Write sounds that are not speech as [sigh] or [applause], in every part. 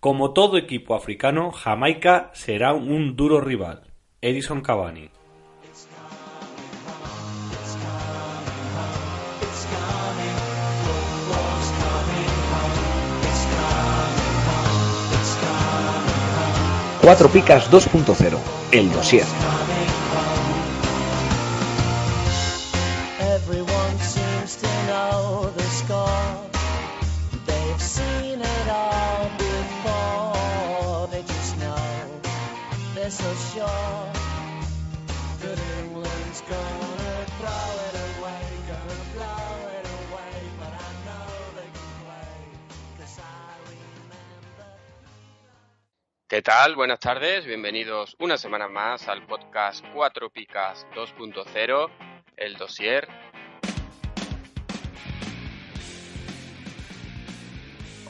Como todo equipo africano, Jamaica será un duro rival. Edison Cavani. Cuatro Picas 2.0, el dossier. ¿Qué tal? Buenas tardes, bienvenidos una semana más al podcast Cuatro Picas 2.0, el dossier.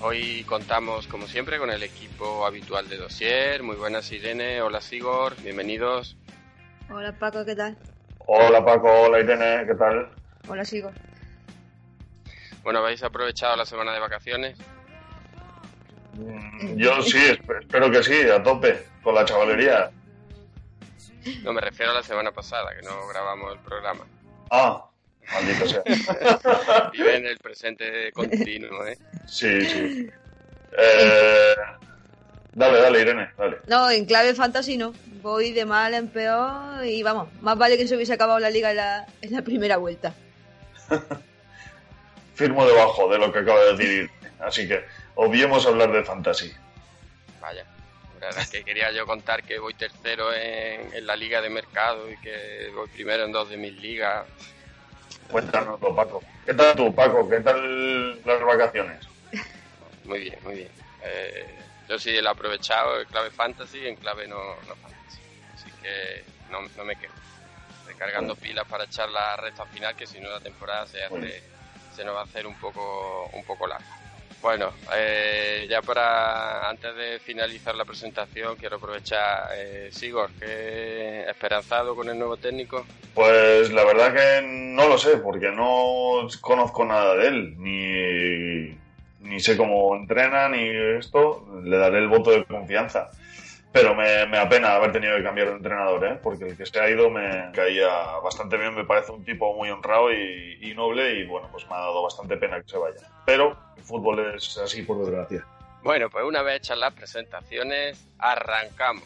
Hoy contamos, como siempre, con el equipo habitual de dossier. Muy buenas, Irene. Hola, Sigor. Bienvenidos. Hola Paco, ¿qué tal? Hola Paco, hola Irene, ¿qué tal? Hola Sigo. Bueno, ¿habéis aprovechado la semana de vacaciones? Mm, Yo sí, esp- espero que sí, a tope, con la chavalería. No, me refiero a la semana pasada, que no grabamos el programa. Ah, maldito sea. [laughs] Vive en el presente continuo, ¿eh? Sí, sí. Eh, dale, dale, Irene, dale. No, en clave fantasy no. Voy de mal en peor y vamos, más vale que se hubiese acabado la liga en la, en la primera vuelta. [laughs] Firmo debajo de lo que acaba de decir Irene. Así que obviemos hablar de fantasy. Vaya, la verdad es que quería yo contar que voy tercero en, en la liga de mercado y que voy primero en dos de mis ligas. Cuéntanoslo, Paco. ¿Qué tal tú, Paco? ¿Qué tal las vacaciones? Muy bien, muy bien. Eh, yo sí lo he aprovechado en clave fantasy, en clave no, no fantasy. Así que no, no me quejo. Recargando pilas para echar la recta final, que si no la temporada se hace, se nos va a hacer un poco, un poco larga. Bueno, eh, ya para antes de finalizar la presentación quiero aprovechar, eh, Sigor, que esperanzado con el nuevo técnico. Pues la verdad que no lo sé, porque no conozco nada de él, ni, ni sé cómo entrena, ni esto. Le daré el voto de confianza. Pero me, me apena haber tenido que cambiar de entrenador, ¿eh? porque el que se ha ido me caía bastante bien, me parece un tipo muy honrado y, y noble, y bueno, pues me ha dado bastante pena que se vaya. Pero el fútbol es así, por desgracia. Bueno, pues una vez hechas las presentaciones, arrancamos.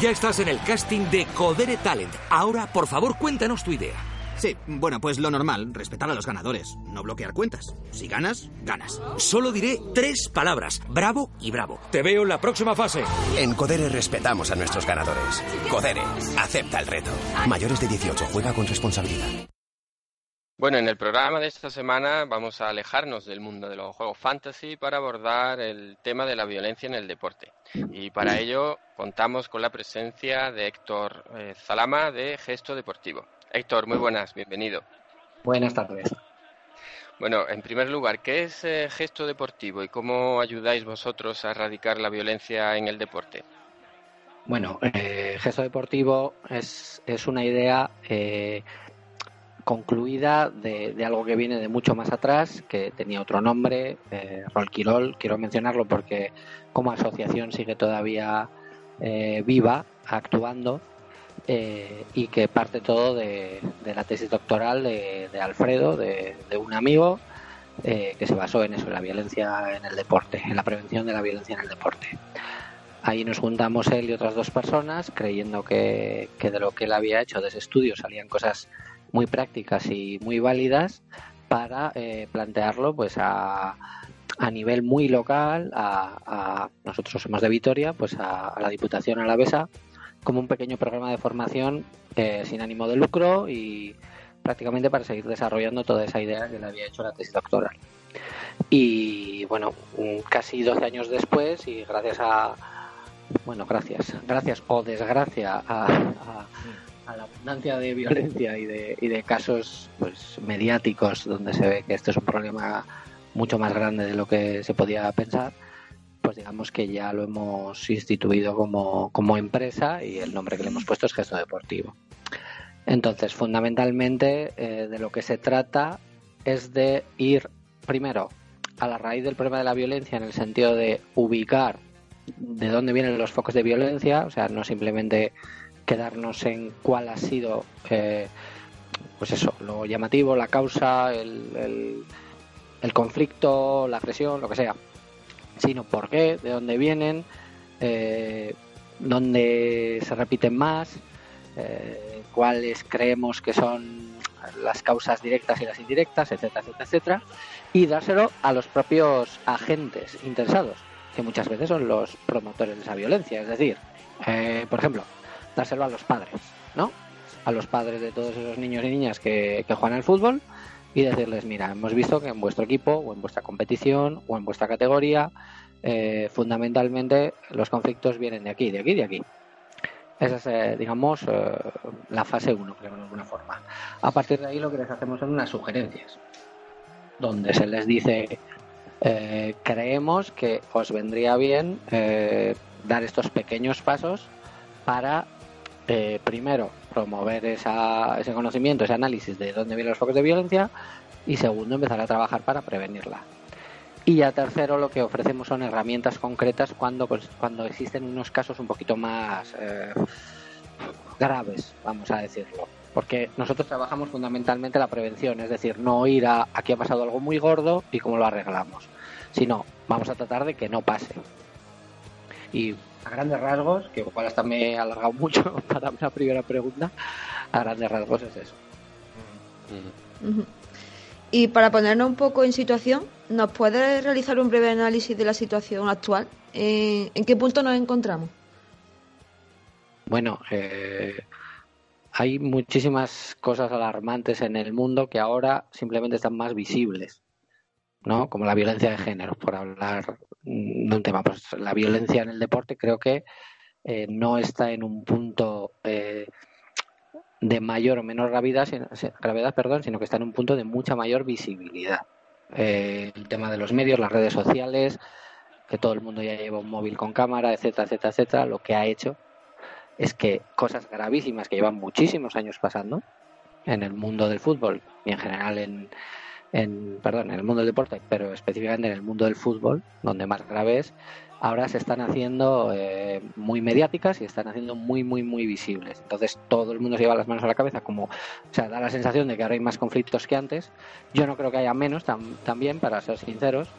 Ya estás en el casting de Codere Talent. Ahora, por favor, cuéntanos tu idea. Sí, bueno, pues lo normal, respetar a los ganadores, no bloquear cuentas. Si ganas, ganas. Solo diré tres palabras: bravo y bravo. Te veo en la próxima fase. En Codere respetamos a nuestros ganadores. Codere, acepta el reto. Mayores de 18, juega con responsabilidad. Bueno, en el programa de esta semana vamos a alejarnos del mundo de los juegos fantasy para abordar el tema de la violencia en el deporte. Y para ello contamos con la presencia de Héctor eh, Zalama de Gesto Deportivo. Héctor, muy buenas, bienvenido. Buenas tardes. Bueno, en primer lugar, ¿qué es eh, Gesto Deportivo y cómo ayudáis vosotros a erradicar la violencia en el deporte? Bueno, eh, gesto deportivo es, es una idea eh, concluida de, de algo que viene de mucho más atrás, que tenía otro nombre, eh, Rolquirol. Quiero mencionarlo porque como asociación sigue todavía eh, viva, actuando, eh, y que parte todo de, de la tesis doctoral de, de Alfredo, de, de un amigo, eh, que se basó en eso, en la violencia en el deporte, en la prevención de la violencia en el deporte. Ahí nos juntamos él y otras dos personas, creyendo que, de lo que él había hecho de ese estudio salían cosas muy prácticas y muy válidas para eh, plantearlo pues a, a nivel muy local, a, a- nosotros somos de Vitoria, pues a, a la Diputación Alavesa, como un pequeño programa de formación eh, sin ánimo de lucro y prácticamente para seguir desarrollando toda esa idea que le había hecho la tesis doctoral. Y bueno, casi 12 años después y gracias a, bueno, gracias, gracias o desgracia a, a- a la abundancia de violencia y de, y de casos pues mediáticos donde se ve que esto es un problema mucho más grande de lo que se podía pensar, pues digamos que ya lo hemos instituido como, como empresa y el nombre que le hemos puesto es gesto deportivo. Entonces, fundamentalmente eh, de lo que se trata es de ir primero a la raíz del problema de la violencia en el sentido de ubicar de dónde vienen los focos de violencia, o sea, no simplemente quedarnos en cuál ha sido, eh, pues eso, lo llamativo, la causa, el, el- conflicto, la agresión, lo que sea, sino por qué, de dónde vienen, eh, dónde se repiten más, eh, cuáles creemos que son las causas directas y las indirectas, etcétera, etcétera, etcétera, y dárselo a los propios agentes interesados, que muchas veces son los promotores de esa violencia. Es decir, eh, por ejemplo, dárselo a los padres, ¿no? A los padres de todos esos niños y niñas que, que juegan al fútbol y decirles, mira, hemos visto que en vuestro equipo o en vuestra competición o en vuestra categoría, eh, fundamentalmente los conflictos vienen de aquí, de aquí, de aquí. Esa es, eh, digamos, eh, la fase 1, creo, de alguna forma. A partir de ahí lo que les hacemos son unas sugerencias, donde se les dice, creemos que os vendría bien dar estos pequeños pasos para, primero, promover esa, ese conocimiento, ese análisis de dónde vienen los focos de violencia y, segundo, empezar a trabajar para prevenirla. Y ya tercero, lo que ofrecemos son herramientas concretas cuando, pues, cuando existen unos casos un poquito más eh, graves, vamos a decirlo. Porque nosotros trabajamos fundamentalmente la prevención, es decir, no ir a aquí ha pasado algo muy gordo y cómo lo arreglamos, sino vamos a tratar de que no pase. Y a grandes rasgos, que igual hasta me he alargado [laughs] mucho para una primera pregunta, a grandes rasgos es eso. Y para ponernos un poco en situación, ¿nos puede realizar un breve análisis de la situación actual? Eh, ¿En qué punto nos encontramos? Bueno, eh, hay muchísimas cosas alarmantes en el mundo que ahora simplemente están más visibles, ¿no? Como la violencia de género, por hablar de un tema. Pues la violencia en el deporte creo que eh, no está en un punto eh, de mayor o menor gravedad, gravedad perdón, sino que está en un punto de mucha mayor visibilidad. Eh, el tema de los medios, las redes sociales, que todo el mundo ya lleva un móvil con cámara, etcétera, etcétera, etcétera, lo que ha hecho es que cosas gravísimas que llevan muchísimos años pasando en el mundo del fútbol y en general en, en perdón, en el mundo del deporte, pero específicamente en el mundo del fútbol, donde más grave es, ahora se están haciendo eh, muy mediáticas y están haciendo muy, muy, muy visibles. Entonces todo el mundo se lleva las manos a la cabeza, como, o sea, da la sensación de que ahora hay más conflictos que antes. Yo no creo que haya menos tam- también, para ser sinceros,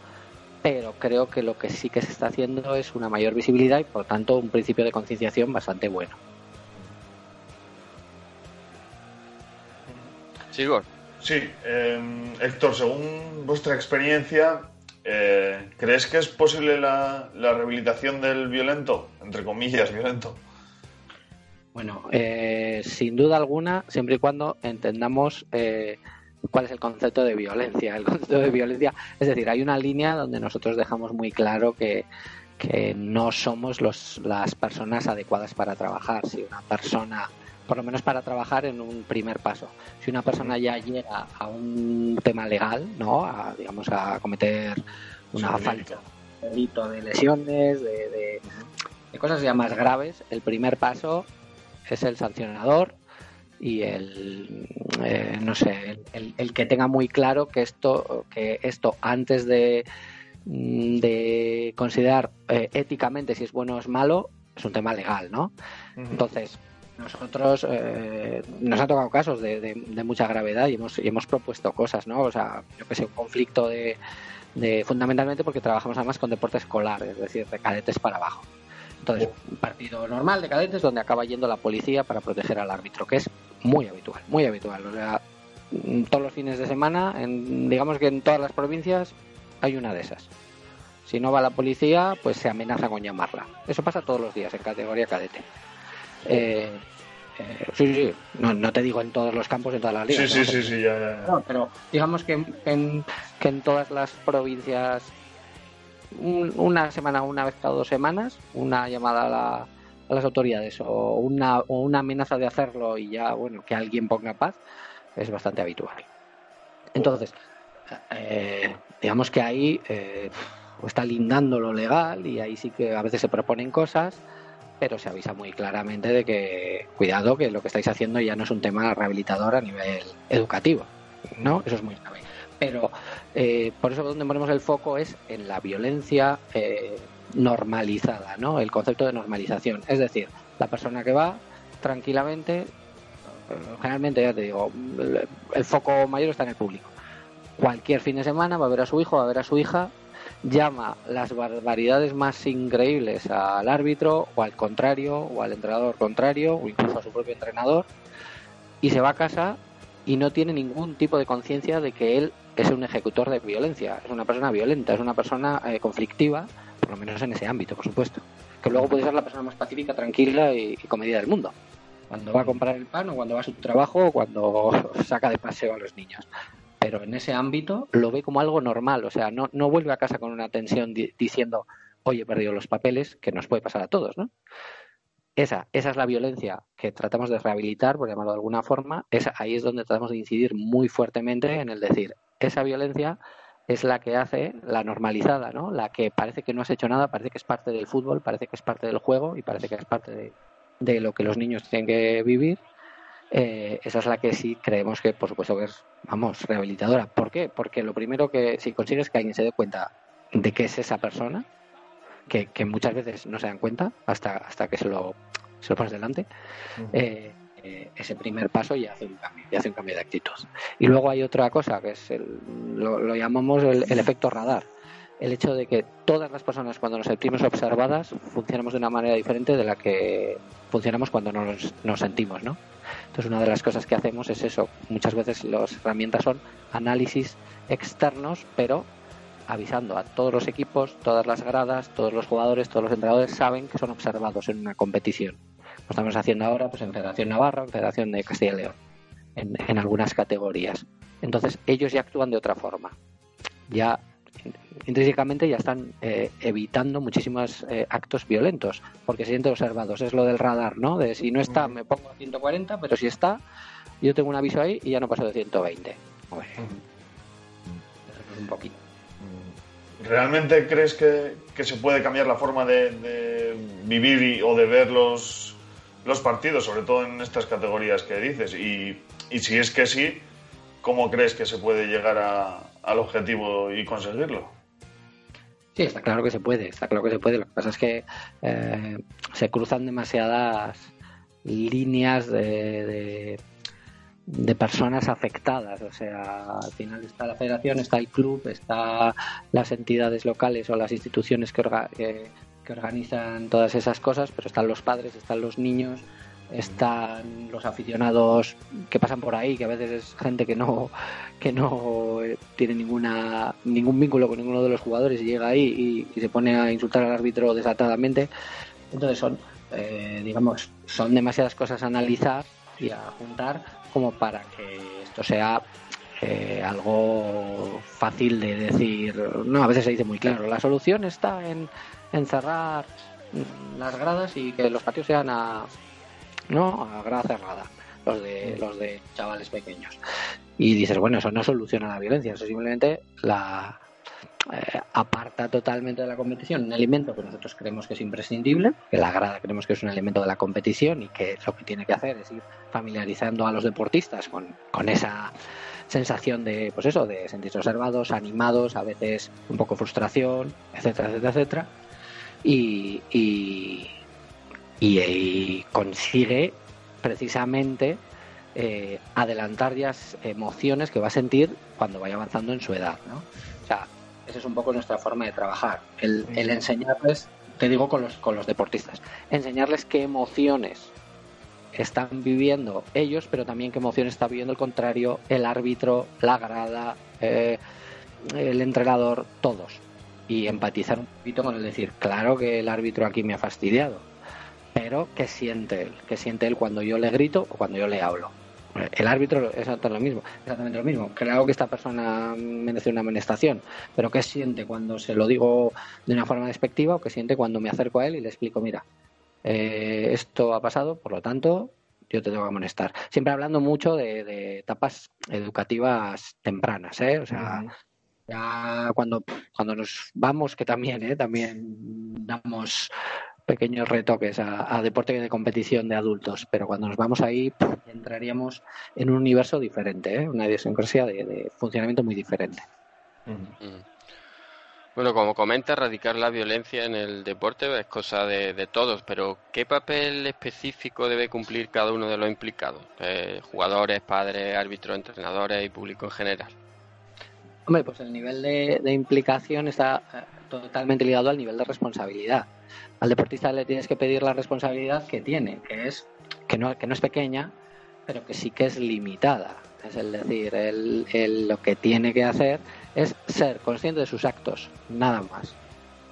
pero creo que lo que sí que se está haciendo es una mayor visibilidad y por tanto un principio de concienciación bastante bueno. Sigo. Sí, eh, Héctor, según vuestra experiencia, eh, ¿crees que es posible la, rehabilitación del violento? Entre comillas, violento. Bueno, eh, sin duda alguna, siempre y cuando entendamos eh, cuál es el concepto de violencia. El concepto de violencia, es decir, hay una línea donde nosotros dejamos muy claro que, que no somos los, las personas adecuadas para trabajar. Si una persona, por lo menos para trabajar en un primer paso, si una persona ya llega a un tema legal, ¿no? A, digamos, a cometer una Sí, falta, delito. de lesiones, de, de- de cosas ya más graves, el primer paso es el sancionador y el eh, no sé el, el que tenga muy claro que esto que esto antes de mm, de considerar eh, éticamente si es bueno o es malo es un tema legal no entonces nosotros eh, nos ha tocado casos de, de- de mucha gravedad y hemos, y hemos propuesto cosas, ¿no? O sea, yo que sé, un conflicto de, de fundamentalmente porque trabajamos además con deporte escolar, es decir, de cadetes para abajo. Entonces, un partido normal de cadetes donde acaba yendo la policía para proteger al árbitro, que es muy habitual, muy habitual. O sea, todos los fines de semana, en, digamos que en todas las provincias hay una de esas. Si no va la policía, pues se amenaza con llamarla. Eso pasa todos los días en categoría cadete. Eh, Eh, sí, sí, no, no, te digo en todos los campos, en todas las ligas. Sí, sí, sí, sí, ya, ya. No, pero digamos que en, que en todas las provincias, una semana, una vez cada dos semanas, una llamada a, la, a las autoridades o una, o una amenaza de hacerlo y ya, bueno, que alguien ponga paz, es bastante habitual. Entonces, eh, digamos que ahí eh, está lindando lo legal y ahí sí que a veces se proponen cosas pero se avisa muy claramente de que cuidado que lo que estáis haciendo ya no es un tema rehabilitador a nivel educativo, ¿no? Eso es muy grave. Pero eh, por eso donde ponemos el foco es en la violencia eh, normalizada, ¿no? El concepto de normalización. Es decir, la persona que va tranquilamente, eh, generalmente ya te digo, el foco mayor está en el público. Cualquier fin de semana va a ver a su hijo, va a ver a su hija llama las barbaridades más increíbles al árbitro o al contrario o al entrenador contrario o incluso a su propio entrenador y se va a casa y no tiene ningún tipo de conciencia de que él es un ejecutor de violencia, es una persona violenta, es una persona eh, conflictiva, por lo menos en ese ámbito, por supuesto. Que luego puede ser la persona más pacífica, tranquila y, y comedida del mundo. Cuando va a comprar el pan o cuando va a su trabajo o cuando [laughs] saca de paseo a los niños pero en ese ámbito lo ve como algo normal, o sea, no, no vuelve a casa con una tensión diciendo, oye, he perdido los papeles, que nos puede pasar a todos, ¿no? Esa, esa es la violencia que tratamos de rehabilitar, por llamarlo de alguna forma, esa, ahí es donde tratamos de incidir muy fuertemente en el decir, esa violencia es la que hace la normalizada, ¿no? La que parece que no has hecho nada, parece que es parte del fútbol, parece que es parte del juego y parece que es parte de, de lo que los niños tienen que vivir eh, esa es la que sí creemos que, por supuesto, que es, vamos, rehabilitadora. ¿Por qué? Porque lo primero que si consigues que alguien se dé cuenta de qué es esa persona, que, muchas veces no se dan cuenta hasta, hasta que se lo, se lo pones delante, eh, eh, ese primer paso ya hace un cambio, ya hace un cambio de actitud. Y luego hay otra cosa que es el, lo, llamamos el, efecto radar el hecho de que todas las personas cuando nos sentimos observadas funcionamos de una manera diferente de la que funcionamos cuando nos, nos sentimos, ¿no? Entonces, una de las cosas que hacemos es eso. Muchas veces las herramientas son análisis externos, pero avisando a todos los equipos, todas las gradas, todos los jugadores, todos los entrenadores saben que son observados en una competición. Lo estamos haciendo ahora pues en Federación Navarra, en Federación de Castilla y León, en, en algunas categorías. Entonces ellos ya actúan de otra forma. Ya intrínsecamente ya están eh, evitando muchísimos eh, actos violentos porque se sienten observados. Es lo del radar, ¿no? De si no está, me pongo a 140, pero si está, yo tengo un aviso ahí y ya no paso de 120. un poquito. ¿Realmente crees que, se puede cambiar la forma de, vivir o de ver los, los partidos, sobre todo en estas categorías que dices? Y, y si es que sí, ¿cómo crees que se puede llegar al objetivo y conseguirlo? Sí, está claro que se puede, está claro que se puede. Lo que pasa es que eh, se cruzan demasiadas líneas de, de, personas afectadas. O sea, al final está la federación, está el club, está las entidades locales o las instituciones que, que organizan todas esas cosas, pero están los padres, están los niños, están los aficionados que pasan por ahí, que a veces es gente que no que no tiene ninguna ningún vínculo con ninguno de los jugadores y llega ahí y, se pone a insultar al árbitro desatadamente. Entonces son, eh, digamos, son demasiadas cosas a analizar y a juntar como para que esto sea eh, algo fácil de decir. No, a veces se dice muy claro. La solución está en, en cerrar las gradas y que los patios sean a ¿no? A grada cerrada, los de, los de chavales pequeños. Y dices, bueno, eso no soluciona la violencia, eso simplemente la eh, aparta totalmente de la competición un elemento que nosotros creemos que es imprescindible, que la grada creemos que es un elemento de la competición y que lo que tiene que hacer es ir familiarizando a los deportistas con, con esa sensación de, pues eso, de sentirse observados, animados, a veces un poco frustración, etcétera, etcétera, etcétera. y, y, consigue precisamente eh, adelantar ya emociones que va a sentir cuando vaya avanzando en su edad. ¿no? O sea, esa es un poco nuestra forma de trabajar, el, enseñarles, te digo con los, con los deportistas, enseñarles qué emociones están viviendo ellos, pero también qué emociones está viviendo el contrario, el árbitro, la grada, eh, el entrenador, todos. Y empatizar un poquito con el decir, claro que el árbitro aquí me ha fastidiado, pero ¿qué siente él? ¿Qué siente él cuando yo le grito o cuando yo le hablo? El árbitro es exactamente lo mismo, exactamente lo mismo. Creo que esta persona merece una amonestación, pero ¿qué siente cuando se lo digo de una forma despectiva o qué siente cuando me acerco a él y le explico, mira, eh, esto ha pasado, por lo tanto, yo te tengo que amonestar. Siempre hablando mucho de, de etapas educativas tempranas, ¿eh? O sea, ya cuando, cuando nos vamos, que también, ¿eh? También damos pequeños retoques a, a deporte de competición de adultos, pero cuando nos vamos ahí entraríamos en un universo diferente, ¿eh? una idiosincrasia de, de funcionamiento muy diferente. Bueno, como comenta, erradicar la violencia en el deporte es cosa de, de todos, pero ¿qué papel específico debe cumplir cada uno de los implicados? Eh, jugadores, padres, árbitros, entrenadores y público en general. Hombre, pues el nivel de, de implicación está eh, totalmente ligado al nivel de responsabilidad. Al deportista le tienes que pedir la responsabilidad que tiene, que es que no, que no es pequeña, pero que sí que es limitada. Es el decir, él, lo que tiene que hacer es ser consciente de sus actos, nada más.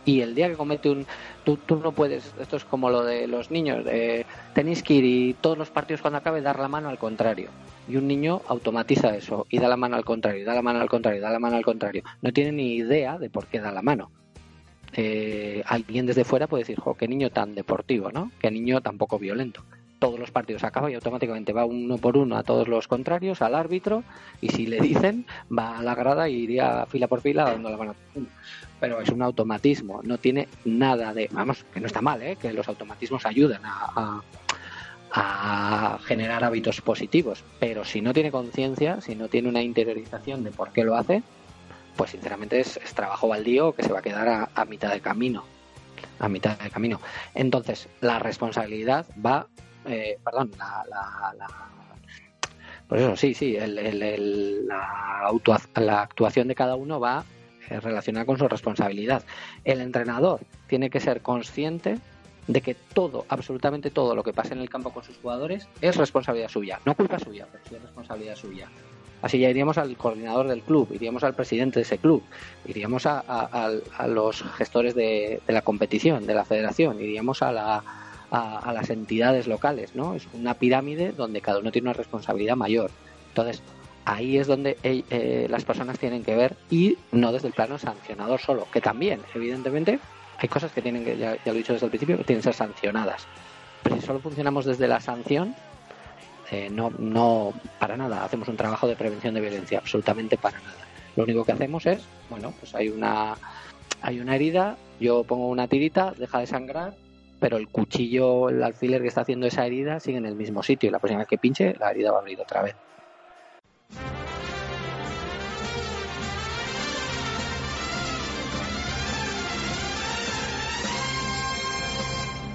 Y el día que comete un... Tú, tú no puedes, esto es como lo de los niños, eh, tenéis que ir y todos los partidos cuando acabe dar la mano al contrario. Y un niño automatiza eso y da la mano al contrario, da la mano al contrario, da la mano al contrario. No tiene ni idea de por qué da la mano. Eh, alguien desde fuera puede decir, jo, qué niño tan deportivo, ¿no? Qué niño tan poco violento todos los partidos acaba y automáticamente va uno por uno a todos los contrarios, al árbitro, y si le dicen, va a la grada y iría fila por fila dando la mano. Pero es un automatismo, no tiene nada de. Vamos, que no está mal, ¿eh? que los automatismos ayudan a, generar hábitos positivos, pero si no tiene conciencia, si no tiene una interiorización de por qué lo hace, pues sinceramente es, trabajo baldío que se va a quedar a, mitad de camino a mitad de camino. Entonces, la responsabilidad va eh, perdón, la, la, la, pues eso, sí, sí, el, la, la actuación de cada uno va eh, relacionada con su responsabilidad. El entrenador tiene que ser consciente de que todo, absolutamente todo lo que pasa en el campo con sus jugadores es responsabilidad suya, no culpa suya, pero sí es responsabilidad suya. Así ya iríamos al coordinador del club, iríamos al presidente de ese club, iríamos a, los gestores de, la competición, de la federación, iríamos a la, a, las entidades locales, ¿no? Es una pirámide donde cada uno tiene una responsabilidad mayor. Entonces, ahí es donde eh, eh, las personas tienen que ver y no desde el plano sancionador solo, que también, evidentemente, hay cosas que tienen que, ya lo he dicho desde el principio, que tienen que ser sancionadas. Pero si solo funcionamos desde la sanción, eh, no, no, para nada, hacemos un trabajo de prevención de violencia, absolutamente para nada. Lo único que hacemos es, bueno, pues hay una, hay una herida, yo pongo una tirita, deja de sangrar, pero el cuchillo, el alfiler que está haciendo esa herida sigue en el mismo sitio y la próxima que pinche, la herida va a abrir otra vez.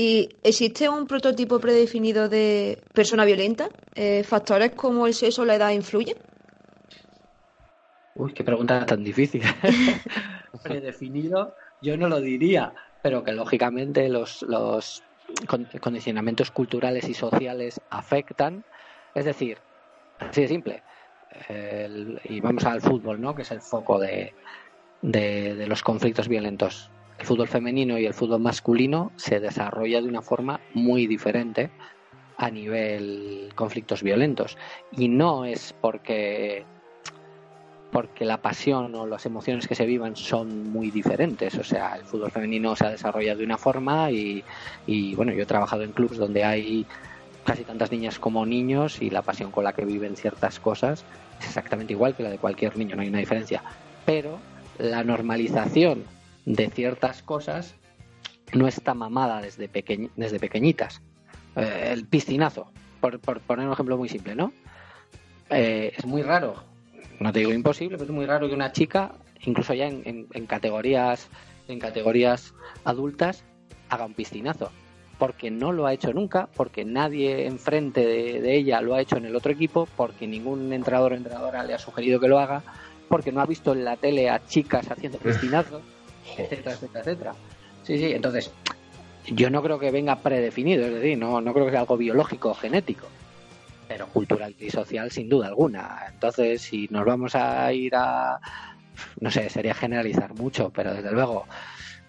¿Y existe un prototipo predefinido de persona violenta? Eh, ¿Factores como el sexo o la edad influyen? Uy, qué pregunta tan difícil. [laughs] predefinido, yo no lo diría, pero que lógicamente los, los condicionamientos culturales y sociales afectan. Es decir, así de simple. El, y vamos al fútbol, ¿no? Que es el foco de, de, de los conflictos violentos el fútbol femenino y el fútbol masculino se desarrolla de una forma muy diferente a nivel conflictos violentos. Y no es porque porque la pasión o las emociones que se vivan son muy diferentes. O sea el fútbol femenino se ha desarrollado de una forma y, y bueno yo he trabajado en clubes donde hay casi tantas niñas como niños y la pasión con la que viven ciertas cosas es exactamente igual que la de cualquier niño no hay una diferencia. Pero la normalización de ciertas cosas no está mamada desde, pequeñ- desde pequeñitas. Eh, el piscinazo, por, por poner un ejemplo muy simple, ¿no? Eh, es muy raro, no te digo imposible, pero es muy raro que una chica, incluso ya en, en- en categorías en categorías adultas, haga un piscinazo. Porque no lo ha hecho nunca, porque nadie enfrente de, de ella lo ha hecho en el otro equipo, porque ningún entrenador o entrenadora le ha sugerido que lo haga, porque no ha visto en la tele a chicas haciendo [laughs] piscinazos, etcétera, etcétera, etcétera. Sí, sí, entonces yo no creo que venga predefinido, es decir, no, no creo que sea algo biológico o genético, pero cultural y social sin duda alguna. Entonces, si nos vamos a ir a, no sé, sería generalizar mucho, pero desde luego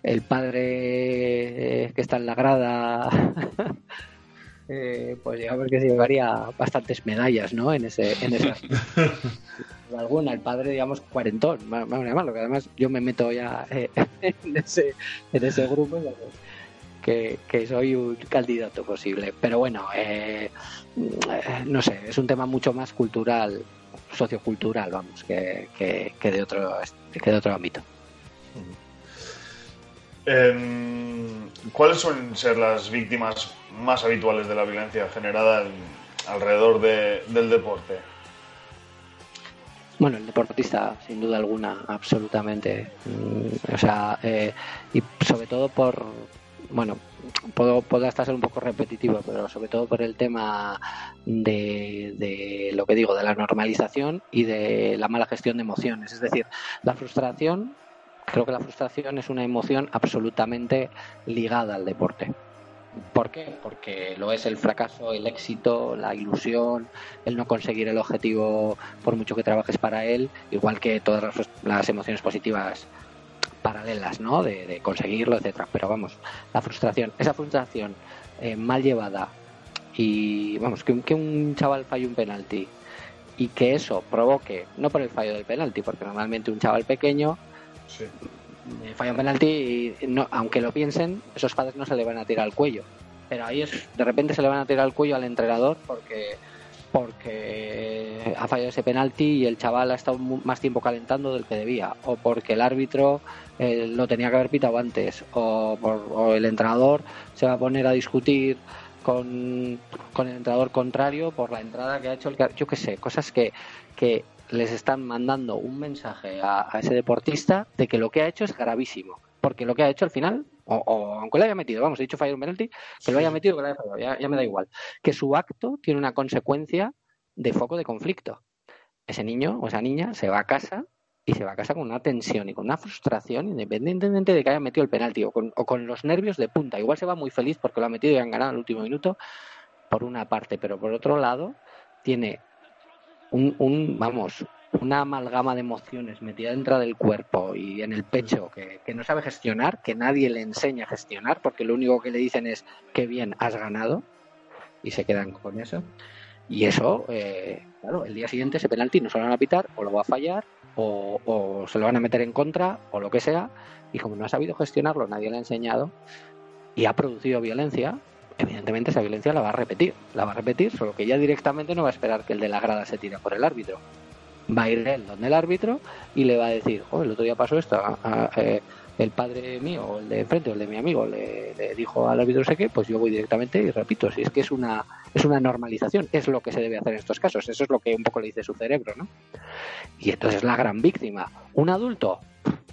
el padre eh, que está en la grada, [laughs] eh, pues digamos que se llevaría bastantes medallas, ¿no? En ese, en ese [laughs] alguna, el padre, digamos, cuarentón, vamos a llamarlo, que además yo me meto ya eh, [laughs] en, ese, en ese grupo, que, que soy un candidato posible. Pero bueno, eh, eh, no sé, es un tema mucho más cultural, sociocultural, vamos, que, que, de otro que de otro ámbito. Em, ¿Cuáles suelen ser las víctimas más habituales de la violencia generada en- alrededor de- del deporte? Bueno, el deportista, sin duda alguna, absolutamente. Mm, O sea, eh, y sobre todo por, bueno, puedo, puedo hasta ser un poco repetitivo, pero sobre todo por el tema de, de lo que digo, de la normalización y de la mala gestión de emociones. Es decir, la frustración, creo que la frustración es una emoción absolutamente ligada al deporte. ¿Por qué? Porque lo es el fracaso, el éxito, la ilusión, el no conseguir el objetivo por mucho que trabajes para él, igual que todas las, las emociones positivas paralelas, ¿no? De, de conseguirlo, etcétera. Pero vamos, la frustración, esa frustración eh, mal llevada y vamos, que, un- que un chaval falle un penalti y que eso provoque, no por el fallo del penalti, porque normalmente un chaval pequeño falla un penalti y no, aunque lo piensen, esos padres no se le van a tirar al cuello. Pero a ellos de repente se le van a tirar al cuello al entrenador porque porque ha fallado ese penalti y el chaval ha estado más tiempo calentando del que debía, o porque el árbitro eh, lo tenía que haber pitado antes, o, por- o el entrenador se va a poner a discutir con, con el entrenador contrario por la entrada que ha hecho el yo qué sé, cosas que, que les están mandando un mensaje a, a ese deportista de que lo que ha hecho es gravísimo, porque lo que ha hecho al final, o, o aunque lo haya metido, vamos, he dicho fallar un penalti, que lo haya metido, que lo haya fallado, ya, ya me da igual, que su acto tiene una consecuencia de foco de conflicto. Ese niño o esa niña se va a casa y se va a casa con una tensión y con una frustración, independientemente de que haya metido el penalti o con, o con los nervios de punta. Igual se va muy feliz porque lo ha metido y han ganado en el último minuto, por una parte, pero por otro lado, tiene un, un vamos, una amalgama de emociones metida dentro del cuerpo y en el pecho que, que no sabe gestionar, que nadie le enseña a gestionar, porque lo único que le dicen es que bien has ganado y se quedan con eso. Y eso, eh, claro, el día siguiente ese penalti no se lo van a pitar o lo va a fallar o, o se lo van a meter en contra o lo que sea. Y como no ha sabido gestionarlo, nadie le ha enseñado y ha producido violencia, evidentemente esa violencia la va a repetir. La va a repetir, solo que ya directamente no va a esperar que el de la grada se tire por el árbitro. Va a ir él donde el árbitro y le va a decir, oh, el otro día pasó esto, ah, ah, eh, el padre mío o el de enfrente o el de mi amigo le, le dijo al árbitro sé qué, pues yo voy directamente y repito, si es que es una es una normalización, es lo que se debe hacer en estos casos, eso es lo que un poco le dice su cerebro, ¿no? Y entonces la gran víctima, un adulto,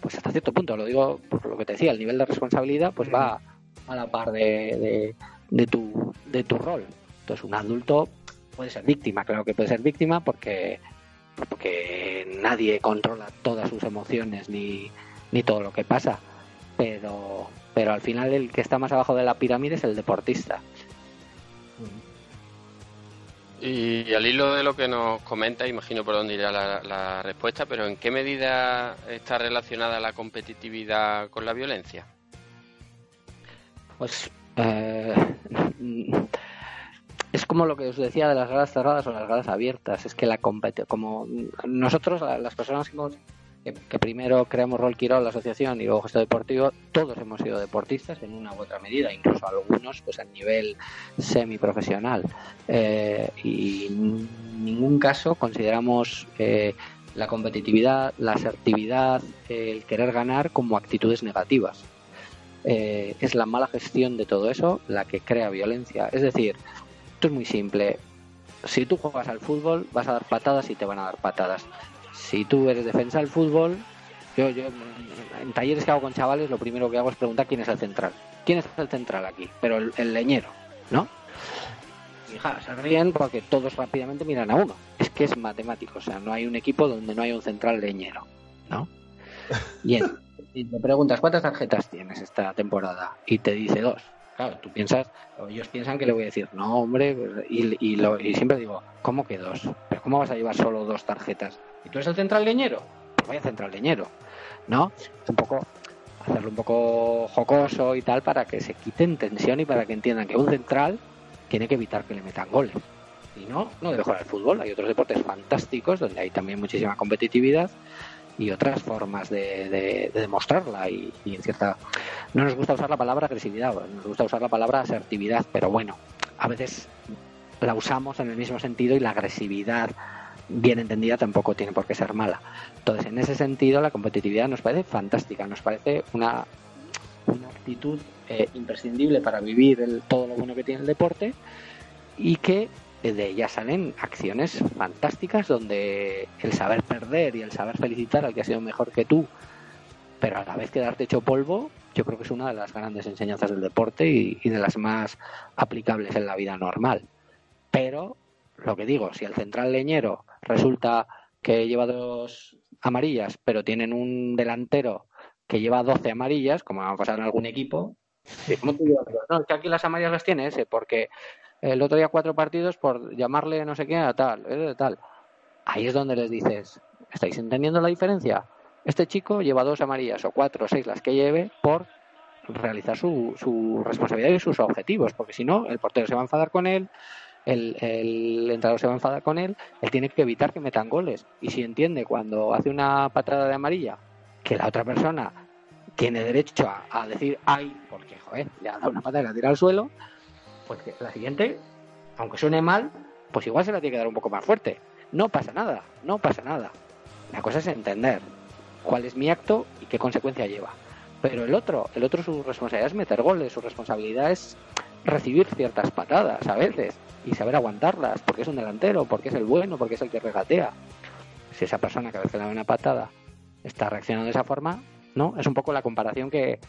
pues hasta cierto punto, lo digo por lo que te decía, el nivel de responsabilidad pues va a la par de, de, de tu, de tu rol. Entonces un adulto puede ser víctima, claro que puede ser víctima porque, porque nadie controla todas sus emociones ni, ni todo lo que pasa, pero, pero al final el que está más abajo de la pirámide es el deportista. Y al hilo de lo que nos comenta, imagino por dónde irá la, la respuesta, pero ¿en qué medida está relacionada la competitividad con la violencia? Pues eh, [laughs] es como lo que os decía de las gradas cerradas o las gradas abiertas. Es que la como nosotros, la- las personas que primero creamos Rol Quirol, la asociación, y luego gesto deportivo, todos hemos sido deportistas en una u otra medida, incluso algunos pues a nivel semiprofesional. Eh, y en ningún caso consideramos eh, la competitividad, la asertividad, el querer ganar como actitudes negativas. Eh, es la mala gestión de todo eso la que crea violencia. Es decir, esto es muy simple. Si tú juegas al fútbol, vas a dar patadas y te van a dar patadas. Si tú eres defensa del fútbol, yo, yo en talleres que hago con chavales, lo primero que hago es preguntar quién es el central. ¿Quién es el central aquí? Pero el, el leñero, ¿no? Fija, se ríen porque todos rápidamente miran a uno. Es que es matemático, o sea, no hay un equipo donde no hay un central leñero, ¿no? Bien, [laughs] y te preguntas cuántas tarjetas tienes esta temporada y te dice dos. Claro, tú piensas, ellos piensan que le voy a decir, no, hombre, y, y, lo- y siempre digo, ¿cómo que dos? ¿Pero cómo vas a llevar solo dos tarjetas? ¿Y tú eres el central leñero? Pues vaya central leñero, ¿no? Es un poco hacerlo un poco jocoso y tal para que se quiten tensión y para que entiendan que un central tiene que evitar que le metan goles. Si no, no debe jugar al fútbol. Hay otros deportes fantásticos donde hay también muchísima competitividad y otras formas de, de- de demostrarla. Y, y en cierta no nos gusta usar la palabra agresividad nos gusta usar la palabra asertividad pero bueno a veces la usamos en el mismo sentido y la agresividad bien entendida tampoco tiene por qué ser mala. Entonces en ese sentido la competitividad nos parece fantástica nos parece una una actitud eh, imprescindible para vivir el- todo lo bueno que tiene el deporte y que de ella salen acciones fantásticas donde el saber perder y el saber felicitar al que ha sido mejor que tú, pero a la vez quedarte hecho polvo, yo creo que es una de las grandes enseñanzas del deporte y, y de las más aplicables en la vida normal. Pero, lo que digo, si el central leñero resulta que lleva dos amarillas, pero tienen un delantero que lleva 12 amarillas, como va a pasar en algún equipo, ¿y ¿cómo te llevas? No, es que aquí las amarillas las tiene ese, porque el otro día cuatro partidos por llamarle no sé qué a tal, eh, tal. Ahí es donde les dices, ¿estáis entendiendo la diferencia? Este chico lleva dos amarillas o cuatro o seis las que lleve por realizar su, su responsabilidad y sus objetivos, porque si no, el portero se va a enfadar con él, el, el entrenador se va a enfadar con él, él tiene que evitar que metan goles. Y si entiende cuando hace una patada de amarilla que la otra persona tiene derecho a, a decir ay, porque joder, le ha dado una patada y la tira al suelo, pues que la siguiente, aunque suene mal, pues igual se la tiene que dar un poco más fuerte. No pasa nada, no pasa nada. La cosa es entender cuál es mi acto y qué consecuencia lleva. Pero el otro, el otro su responsabilidad es meter goles, su responsabilidad es recibir ciertas patadas a veces y saber aguantarlas, porque es un delantero, porque es el bueno, porque es el que regatea. Si esa persona cada vez que le da una patada está reaccionando de esa forma, ¿no? Es un poco la comparación que,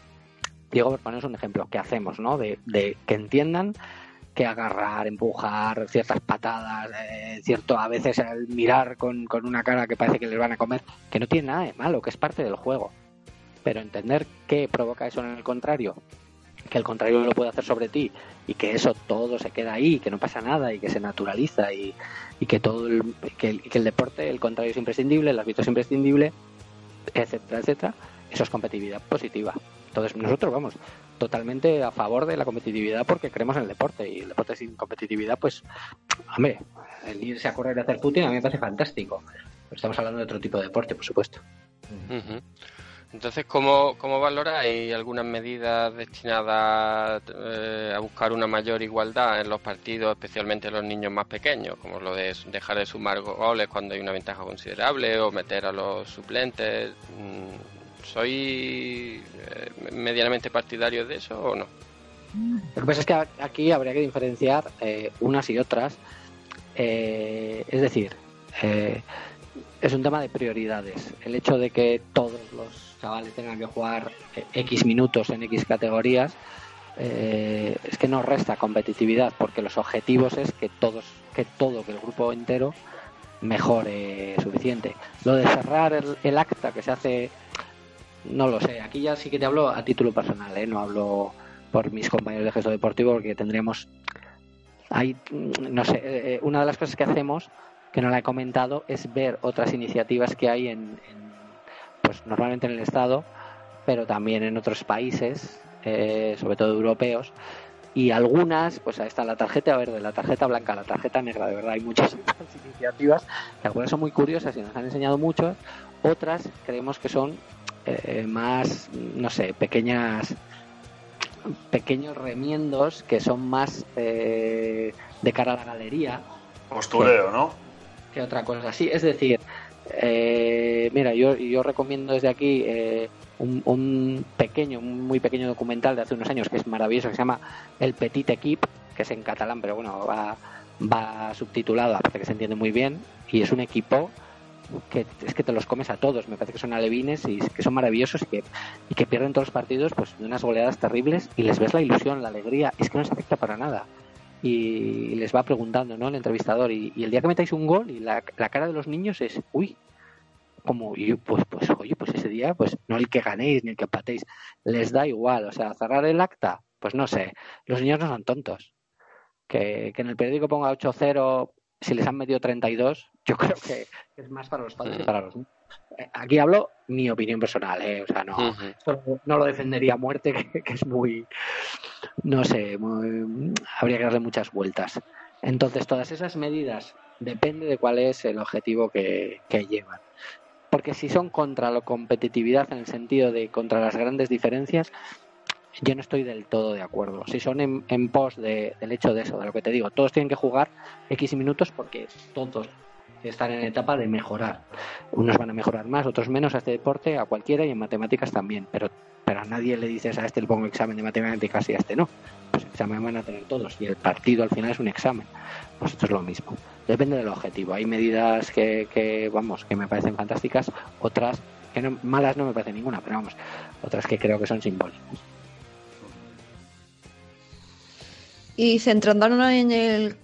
Diego, por poneros un ejemplo, que hacemos, ¿no? De, de que entiendan que agarrar, empujar, ciertas patadas, eh, cierto, a veces mirar con, con una cara que parece que les van a comer, que no tiene nada de malo, que es parte del juego. Pero entender que provoca eso en el contrario, que el contrario lo puede hacer sobre ti y que eso todo se queda ahí, que no pasa nada y que se naturaliza y, y que todo el, que, el, que el deporte, el contrario es imprescindible, el árbitro es imprescindible, etcétera, etcétera, eso es competitividad positiva. Entonces nosotros vamos totalmente a favor de la competitividad porque creemos en el deporte y el deporte sin competitividad, pues, hombre, el irse a correr y hacer footing a mí me parece fantástico. Pero estamos hablando de otro tipo de deporte, por supuesto. Entonces, ¿cómo, cómo valoráis algunas medidas destinadas eh, a buscar una mayor igualdad en los partidos, especialmente en los niños más pequeños, como lo de dejar de sumar goles cuando hay una ventaja considerable o meter a los suplentes? ¿Soy eh, medianamente partidario de eso o no? Lo que pasa es que aquí habría que diferenciar eh, unas y otras. Eh, es decir, eh, es un tema de prioridades. El hecho de que todos los chavales tengan que jugar X minutos en X categorías es que no resta competitividad porque los objetivos es que todos, que todo, que el grupo entero mejore suficiente. Lo de cerrar el acta que se hace, no lo sé. Aquí ya sí que te hablo a título personal, ¿eh? no hablo por mis compañeros de gesto deportivo porque tendríamos hay no sé eh, una de las cosas que hacemos que no la he comentado es ver otras iniciativas que hay en, en, pues normalmente en el estado pero también en otros países eh, sobre todo europeos y algunas pues ahí está la tarjeta verde la tarjeta blanca la tarjeta negra de verdad hay muchas [laughs] iniciativas algunas son muy curiosas y nos han enseñado mucho otras creemos que son eh, más no sé pequeñas pequeños remiendos que son más eh, de cara a la galería Postureo, ¿no? que otra cosa así. Es decir, Eh, mira, yo, yo recomiendo desde aquí eh, un, un pequeño, un muy pequeño documental de hace unos años que es maravilloso, que se llama El Petit Equip, que es en catalán, pero bueno, va, va subtitulado, aparte que se entiende muy bien, y es un equipo que es que te los comes a todos, me parece que son alevines y que son maravillosos y que, y que pierden todos los partidos pues de unas goleadas terribles y les ves la ilusión, la alegría, es que no se afecta para nada. Y les va preguntando, ¿no? El entrevistador, y, el día que metáis un gol y la, la cara de los niños es, uy, como y pues pues oye pues ese día pues no el que ganéis ni el que empatéis les da igual o sea cerrar el acta pues no sé. Los niños no son tontos. Que, que en el periódico ponga 8-0 si les han metido 32 yo creo que es más para los padres que para los niños. Eh, aquí hablo mi opinión personal ¿eh? o sea no no lo defendería a muerte [laughs] que, que es muy no sé muy- habría que darle muchas vueltas. Entonces todas esas medidas depende de cuál es el objetivo que, que llevan. Porque si son contra la competitividad en el sentido de contra las grandes diferencias, yo no estoy del todo de acuerdo. Si son en, en pos de- del hecho de eso, de lo que te digo, todos tienen que jugar X minutos porque todos están en etapa de mejorar. Unos van a mejorar más, otros menos a este deporte, a cualquiera y en matemáticas también, pero, pero a nadie le dices a este le pongo examen de matemáticas y a este no. Pues examen van a tener todos y el partido al final es un examen. Pues esto es lo mismo. Depende del objetivo. Hay medidas que, que vamos, que me parecen fantásticas, otras que no, malas no me parece ninguna, pero vamos, otras que creo que son simbólicas. Y centrándonos en el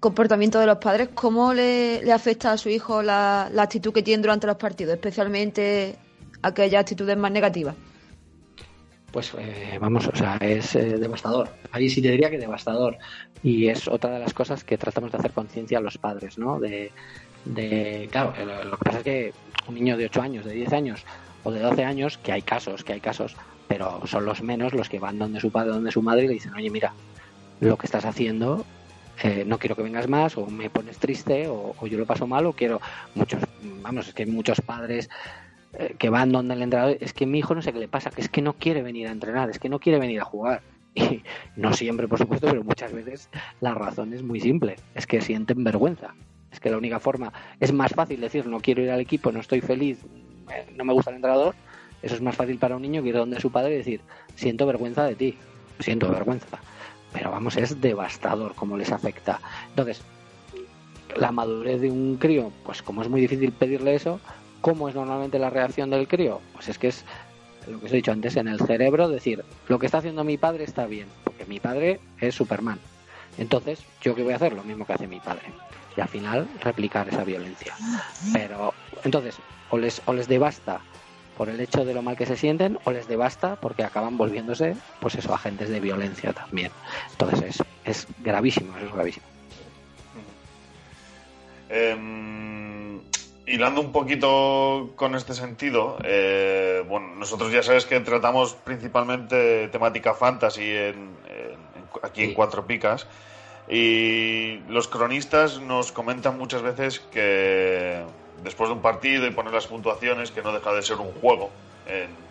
comportamiento de los padres, ¿cómo le, afecta a su hijo la, actitud que tiene durante los partidos, especialmente aquellas actitudes más negativas? Pues eh, vamos, o sea, es eh, devastador. Ahí sí te diría que devastador. Y es otra de las cosas que tratamos de hacer conciencia a los padres, ¿no? De, de claro, eh, lo, lo que pasa es que un niño de 8 años, de 10 años o de 12 años, que hay casos, que hay casos, pero son los menos los que van donde su padre, donde su madre y le dicen, oye, mira, lo que estás haciendo, eh, no quiero que vengas más, o me pones triste, o, yo lo paso mal, o quiero muchos, vamos, es que hay muchos padres eh, que van donde el entrenador, es que mi hijo no sé qué le pasa, que es que no quiere venir a entrenar, es que no quiere venir a jugar. [laughs] Y no siempre, por supuesto, pero muchas veces la razón es muy simple, es que sienten vergüenza. Es que la única forma, es más fácil decir no quiero ir al equipo, no estoy feliz, eh, no me gusta el entrenador, eso es más fácil para un niño que ir donde su padre y decir siento vergüenza de ti, siento vergüenza. Pero vamos, es devastador cómo les afecta. Entonces, la madurez de un crío, pues como es muy difícil pedirle eso, ¿cómo es normalmente la reacción del crío? Pues es que es lo que os he dicho antes, en el cerebro decir, lo que está haciendo mi padre está bien, porque mi padre es Superman. Entonces, ¿yo qué voy a hacer? Lo mismo que hace mi padre. Y al final, replicar esa violencia. Pero, entonces, o les, o les devasta por el hecho de lo mal que se sienten, o les devasta porque acaban volviéndose, pues eso, agentes de violencia también. Entonces, es, es gravísimo, eso es gravísimo. Eh, hilando un poquito con este sentido, eh, bueno, nosotros ya sabes que tratamos principalmente temática fantasy en, en- aquí en Cuatro Picas y los cronistas nos comentan muchas veces que después de un partido y poner las puntuaciones, que no deja de ser un juego, en-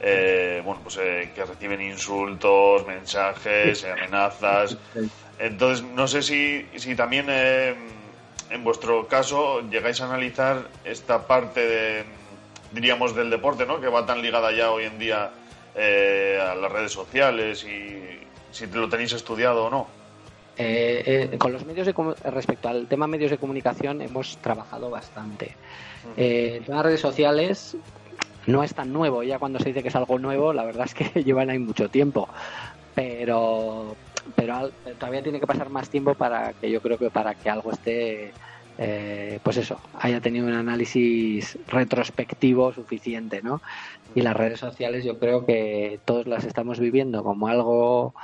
eh, bueno, pues eh, que reciben insultos, mensajes, amenazas. Entonces, no sé si, si también eh, en vuestro caso llegáis a analizar esta parte de, diríamos, del deporte, ¿no? Que va tan ligada ya hoy en día eh, a las redes sociales y si lo tenéis estudiado o no. Eh, eh, con los medios de respecto al tema medios de comunicación hemos trabajado bastante. Eh, el tema de redes sociales no es tan nuevo, ya cuando se dice que es algo nuevo, la verdad es que [laughs] llevan ahí mucho tiempo, pero pero al- todavía tiene que pasar más tiempo para que yo creo que para que algo esté eh, pues eso, haya tenido un análisis retrospectivo suficiente, ¿no? Y las redes sociales yo creo que todos las estamos viviendo como algo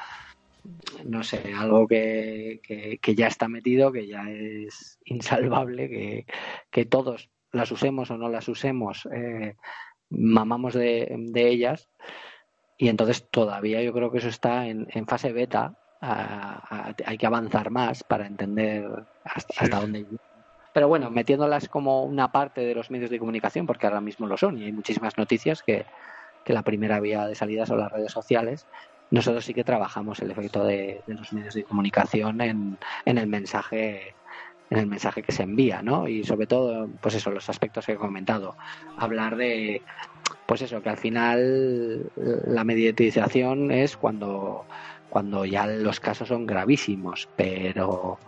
no sé, algo que, que, que ya está metido, que ya es insalvable, que, que todos las usemos o no las usemos, eh, mamamos de, de ellas y entonces todavía yo creo que eso está en, en fase beta. a- a- hay que avanzar más para entender hasta, hasta dónde pero bueno, metiéndolas como una parte de los medios de comunicación, porque ahora mismo lo son, y hay muchísimas noticias que, que la primera vía de salida son las redes sociales. Nosotros sí que trabajamos el efecto de, los medios de comunicación en, en el mensaje en el mensaje que se envía, ¿no? Y sobre todo, pues eso, los aspectos que he comentado. Hablar de, pues eso, que al final la mediatización es cuando, cuando ya los casos son gravísimos, pero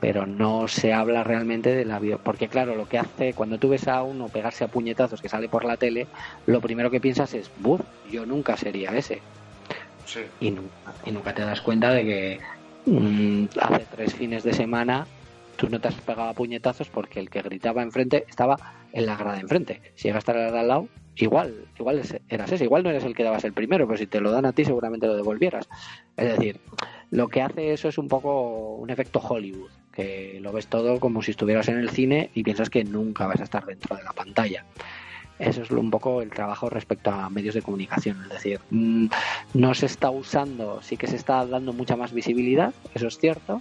pero no se habla realmente de la porque claro lo que hace cuando tú ves a uno pegarse a puñetazos que sale por la tele lo primero que piensas es buf yo nunca sería ese y, nunca, y nunca te das cuenta de que mm, hace tres fines de semana tú no te has pegado puñetazos porque el que gritaba enfrente estaba en la grada enfrente. Si llega a estar al lado, igual, igual eras ese, igual no eres el que dabas el primero, pero si te lo dan a ti seguramente lo devolvieras. Es decir, lo que hace eso es un poco un efecto Hollywood, que lo ves todo como si estuvieras en el cine y piensas que nunca vas a estar dentro de la pantalla. Eso es un poco el trabajo respecto a medios de comunicación. Es decir, mm, no se está usando, sí que se está dando mucha más visibilidad, eso es cierto,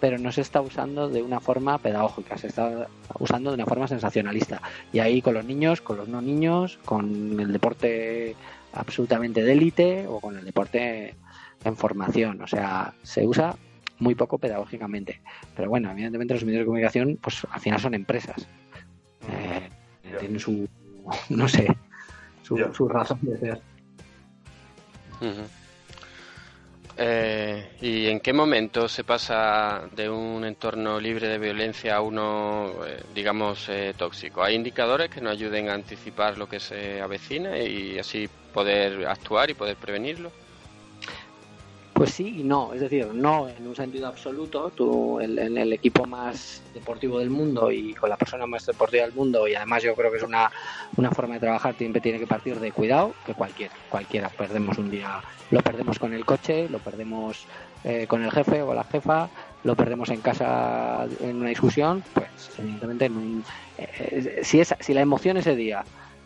pero no se está usando de una forma pedagógica, se está usando de una forma sensacionalista. Y ahí con los niños, con los no niños, con el deporte absolutamente de élite o con el deporte en formación. O sea, se usa muy poco pedagógicamente. Pero bueno, evidentemente los medios de comunicación, pues al final son empresas. Eh, Tienen su, [laughs] no sé, su, su razón de ser. Eh, ¿Y en qué momento se pasa de un entorno libre de violencia a uno, eh, digamos, eh, tóxico? ¿Hay indicadores que nos ayuden a anticipar lo que se avecina y así poder actuar y poder prevenirlo? Pues sí y no, es decir, no en un sentido absoluto. Tú, en, en el equipo más deportivo del mundo y con la persona más deportiva del mundo, y además yo creo que es una, una forma de trabajar, siempre tiene que partir de cuidado, que cualquiera, cualquiera perdemos un día, lo perdemos con el coche, lo perdemos eh, con el jefe o la jefa, lo perdemos en casa en una discusión, pues evidentemente en un- eh, si, esa, si la emoción ese día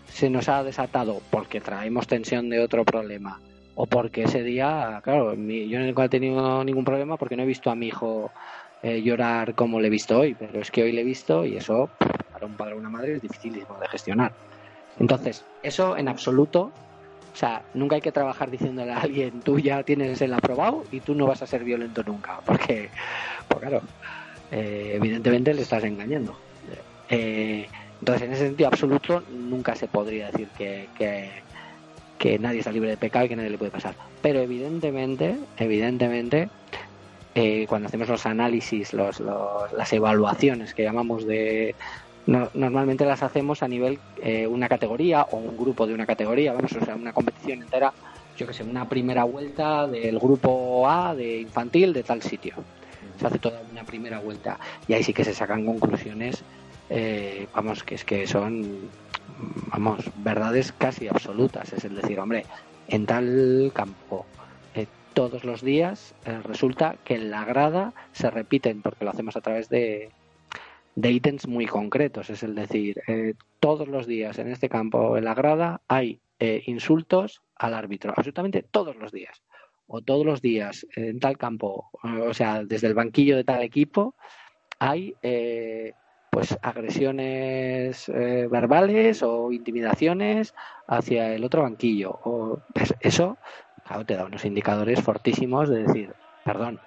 se nos ha desatado porque traemos tensión de otro problema o porque ese día, claro, mi- yo nunca he tenido ningún problema porque no he visto a mi hijo eh, llorar como le he visto hoy, pero es que hoy le he visto y eso para un padre o una madre es dificilísimo de gestionar. Entonces, eso en absoluto, o sea, nunca hay que trabajar diciéndole a alguien, tú ya tienes el aprobado y tú no vas a ser violento nunca, porque, pues claro, eh, evidentemente le estás engañando. Eh, entonces, en ese sentido absoluto, nunca se podría decir que, que, que nadie está libre de pecado y que nadie le puede pasar. Pero evidentemente, evidentemente, eh, cuando hacemos los análisis, los, los- las evaluaciones que llamamos de... no- normalmente las hacemos a nivel eh, una categoría o un grupo de una categoría, vamos, o sea, una competición entera, yo que sé, una primera vuelta del grupo A de infantil de tal sitio. Se hace toda una primera vuelta y ahí sí que se sacan conclusiones, eh, vamos, que es que son vamos, verdades casi absolutas. Es el decir, hombre, en tal campo, eh, todos los días eh, resulta que en la grada se repiten, porque lo hacemos a través de, de ítems muy concretos. Es el decir, eh, todos los días en este campo, en la grada, hay insultos al árbitro, absolutamente todos los días. O todos los días en tal campo, o sea, desde el banquillo de tal equipo, hay pues agresiones eh, verbales o intimidaciones hacia el otro banquillo. O, pues eso, claro, te da unos indicadores fortísimos de decir, perdón,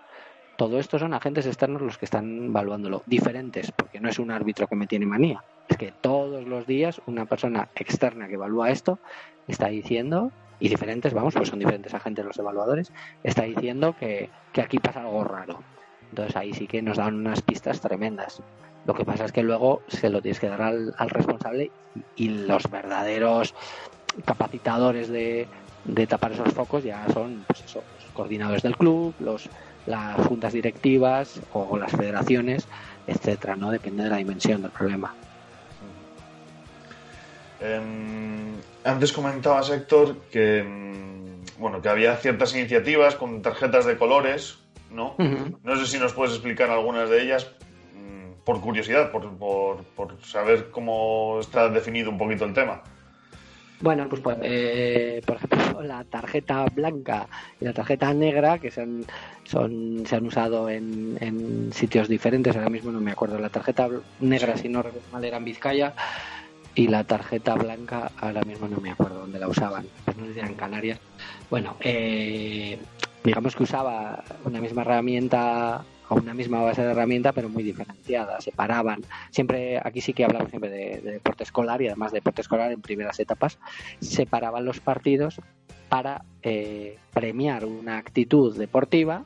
todo esto son agentes externos los que están evaluándolo, diferentes, porque no es un árbitro que me tiene manía. Es que todos los días una persona externa que evalúa esto está diciendo, y diferentes, vamos, pues son diferentes agentes los evaluadores, está diciendo que, que aquí pasa algo raro. Entonces ahí sí que nos dan unas pistas tremendas. Lo que pasa es que luego se lo tienes que dar al, al responsable y los verdaderos capacitadores de, de tapar esos focos ya son pues eso, los coordinadores del club, los, las juntas directivas o las federaciones, etcétera, ¿no? Depende de la dimensión del problema. Em, antes comentabas, Héctor, que, mm, bueno, que había ciertas iniciativas con tarjetas de colores, ¿no? No sé si nos puedes explicar algunas de ellas, por curiosidad, por, por- por saber cómo está definido un poquito el tema. Bueno, pues, pues, eh, por ejemplo, la tarjeta blanca y la tarjeta negra que se han, son, se han usado en, en sitios diferentes, ahora mismo no me acuerdo. La tarjeta negra, si no recuerdo mal, era en Vizcaya y la tarjeta blanca, ahora mismo no me acuerdo dónde la usaban, no sé si Canarias. Bueno, eh, digamos que usaba una misma herramienta a una misma base de herramienta, pero muy diferenciada. Separaban, siempre, aquí sí que hablamos siempre de, de deporte escolar y además de deporte escolar en primeras etapas, separaban los partidos para eh, premiar una actitud deportiva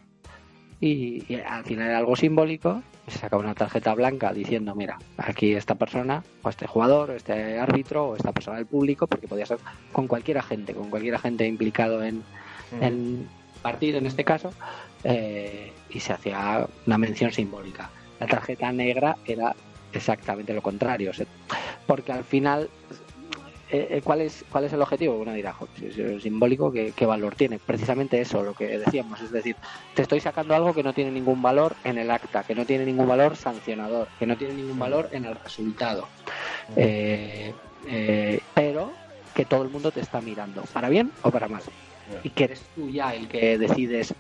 y, y al final era algo simbólico. Se sacaba una tarjeta blanca diciendo, mira, aquí esta persona, o este jugador, o este árbitro, o esta persona del público, porque podía ser con cualquier agente, con cualquier agente implicado en, en partido en este caso, eh, y se hacía una mención simbólica. La tarjeta negra era exactamente lo contrario, o sea, porque al final, eh, eh, ¿cuál, es, ¿cuál es el objetivo? Uno dirá, "Jo, si es simbólico, ¿qué, ¿qué valor tiene? Precisamente eso, lo que decíamos, es decir, te estoy sacando algo que no tiene ningún valor en el acta, que no tiene ningún valor sancionador, que no tiene ningún valor en el resultado. Eh, eh, pero que todo el mundo te está mirando, para bien o para mal. Y que eres tú ya el que decides.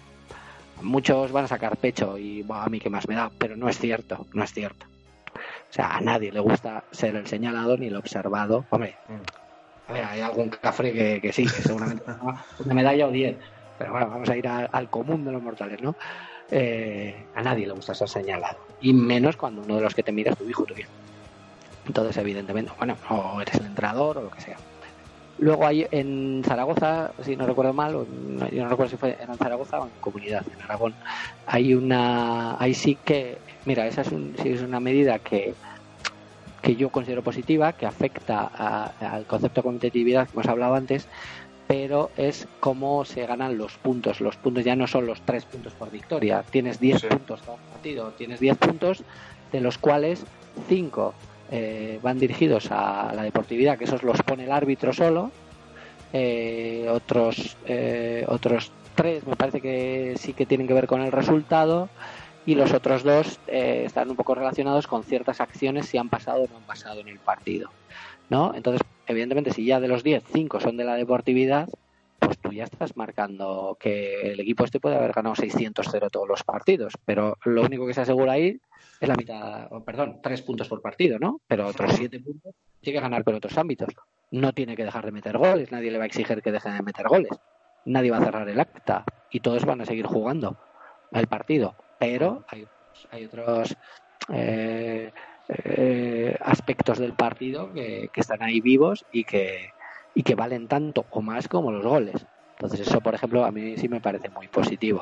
Muchos van a sacar pecho y "Buah, a mí qué más me da, pero no es cierto, no es cierto. O sea, a nadie le gusta ser el señalado ni el observado. Hombre, hay algún cafre que, que sí, que seguramente [laughs] una medalla o diez. Pero bueno, vamos a ir al común de los mortales, ¿no? Eh, a nadie le gusta ser señalado. Y menos cuando uno de los que te mira es tu hijo tu hija. Entonces, evidentemente, bueno, o eres el entrenador o lo que sea. Luego hay en Zaragoza, si no recuerdo mal, o no- yo no recuerdo si fue en Zaragoza o en Comunidad, en Aragón, hay una, ahí sí que, mira, esa es, un- sí es una medida que, que yo considero positiva, que afecta a- al concepto de competitividad que hemos hablado antes, pero es cómo se ganan los puntos. Los puntos ya no son los tres puntos por victoria, tienes 10 puntos cada partido, tienes 10 puntos, de los cuales 5 van dirigidos a la deportividad, que esos los pone el árbitro solo, eh, otros eh, otros tres me parece que sí que tienen que ver con el resultado. Y los otros dos eh, están un poco relacionados con ciertas acciones si han pasado o no han pasado en el partido ¿no? entonces evidentemente si ya de los 10 5 son de la deportividad pues tú ya estás marcando que el equipo este puede haber ganado 600-0 todos los partidos. Pero lo único que se asegura ahí es la mitad, o perdón, tres puntos por partido, ¿no? Pero otros siete puntos tiene que ganar por otros ámbitos. No tiene que dejar de meter goles, nadie le va a exigir que deje de meter goles. Nadie va a cerrar el acta y todos van a seguir jugando el partido. Pero hay, hay otros eh, eh, aspectos del partido que, que están ahí vivos y que, y que valen tanto o más como los goles. Entonces eso, por ejemplo, a mí sí me parece muy positivo.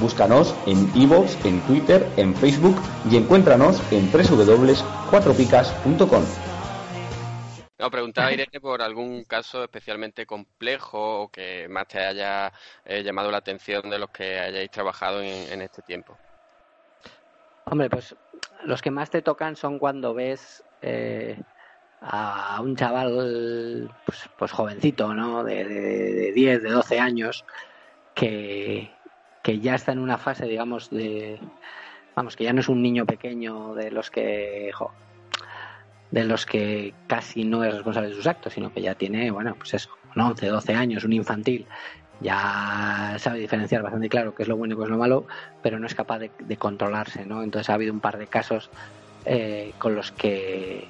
Búscanos en iVoox, en Twitter, en Facebook y encuéntranos en www.cuatropicas.com. No, preguntaba Irene por algún caso especialmente complejo o que más te haya eh, llamado la atención de los que hayáis trabajado en, en este tiempo. Hombre, pues los que más te tocan son cuando ves eh, a un chaval pues, pues jovencito, ¿no? De, de, de 10, de 12 años, que, que ya está en una fase, digamos, de... Vamos, que ya no es un niño pequeño de los que... de los que casi no es responsable de sus actos, sino que ya tiene, bueno, pues eso, un 11, 12 años, un infantil, ya sabe diferenciar bastante claro qué es lo bueno y qué es lo malo, pero no es capaz de, de controlarse, ¿no? Entonces ha habido un par de casos eh, con los que